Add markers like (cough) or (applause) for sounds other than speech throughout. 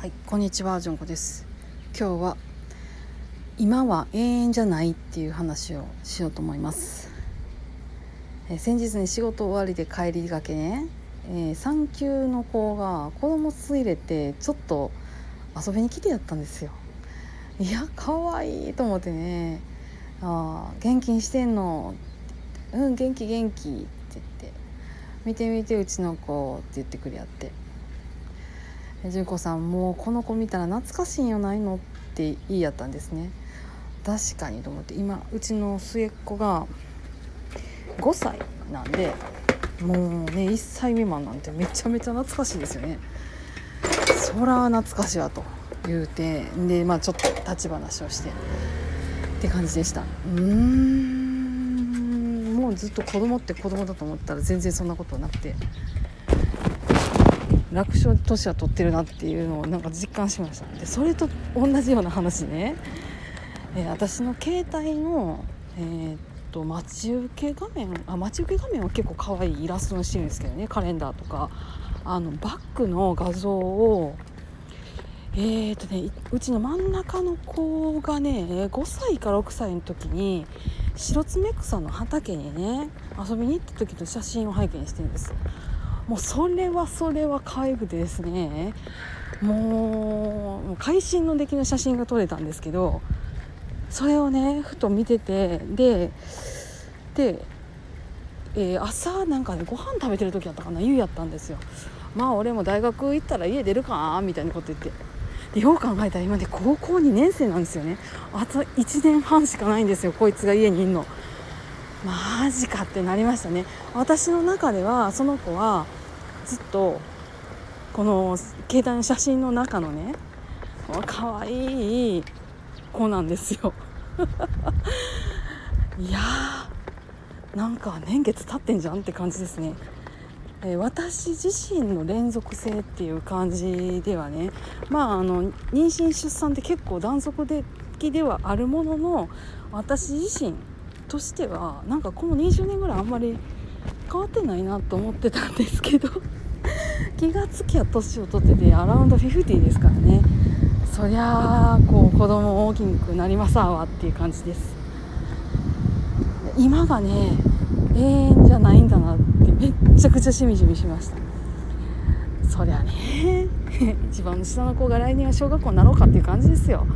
はい、こんにちは、じゅんこです。今日は今は永遠じゃないっていう話をしようと思います。え先日ね仕事終わりで帰りがけね、えー産休の子が子供連れてちょっと遊びに来てやったんですよ。いや可愛いと思ってね「あ元気にしてんの?」って言って「うん元気元気」って言って「見て見てうちの子」って言ってくれやって。純子さんもうこの子見たら懐かしいんよないのって言いやったんですね。確かにと思って今うちの末っ子が5歳なんでもうね1歳未満なんてめちゃめちゃ懐かしいですよね。そら懐かしいわと言うてでまあちょっと立ち話をしてって感じでした。うーんもうずっと子供って子供だと思ったら全然そんなことなくて。楽勝で年は取ってるなっていうのをなんか実感しました。でそれと同じような話ね、えー私の携帯のえーっと待ち受け画面あ待ち受け画面は結構可愛いイラストにしてるんですけどね。カレンダーとか。あのバッグの画像をえーっとねうちの真ん中の子がね5歳か6歳の時に白爪草の畑にね遊びに行った時の写真を拝見してるんです。もうそれはそれは可愛くてですね。もう会心の出来の写真が撮れたんですけどそれをねふと見ててでで、えー朝なんかねご飯食べてる時やったかな夕やったんですよ。まあ俺も大学行ったら家出るかみたいなこと言って。でよう考えたら今ね高校2年生なんですよね。あと1年半しかないんですよこいつが家にいんの。マジかってなりましたね。私の中ではその子はずっとこの携帯の写真の中のね可愛い子なんですよ。(laughs) いやーなんか年月経ってんじゃんって感じですね、えー私自身の連続性っていう感じではねまああの妊娠出産って結構断続的ではあるものの私自身としてはなんかこの20年ぐらいあんまり変わってないなと思ってたんですけど。気がつきゃ年を取っててアラウンド50ですからね。そりゃあこう子供大きくなりますわっていう感じです。今がね永遠じゃないんだなってめっちゃくちゃしみじみしました。そりゃね (laughs) 一番下の子が来年は小学校になろうかっていう感じですよ。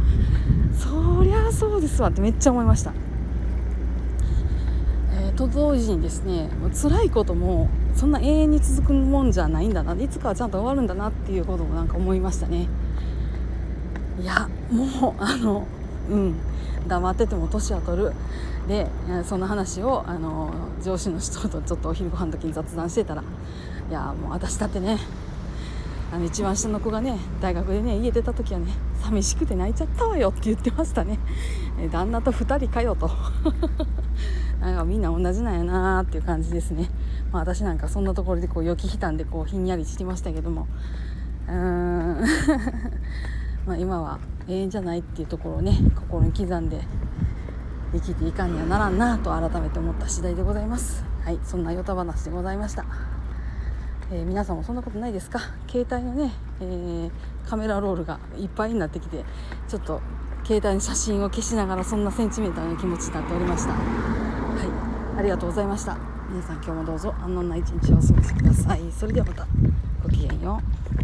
そりゃそうですわってめっちゃ思いました。えーと同時にですね辛いこともそんな永遠に続くもんじゃないんだな。いつかはちゃんと終わるんだなっていうこともなんか思いましたね。いやもうあのうん。黙ってても年は取る。でその話をあの上司の人とちょっとお昼ご飯の時に雑談してたらいやもう私だってねあの一番下の子がね大学でね家出た時はね寂しくて泣いちゃったわよって言ってましたね。旦那と2人かよと。なんかみんな同じなんやなーっていう感じですね、まあ、私なんかそんなところでこう予期したんでこうひんやりしてましたけども。うーん。(laughs) まあ今は永遠じゃないっていうところをね心に刻んで生きていかんにはならんなと改めて思った次第でございます。はいそんなヨタ話でございました、えー皆さんもそんなことないですか？携帯のね、えーカメラロールがいっぱいになってきてちょっと携帯の写真を消しながらそんなセンチメーターな気持ちになっておりました。はい。ありがとうございました。皆さん今日もどうぞ安穏な一日をお過ごしください。それではまた。ごきげんよう。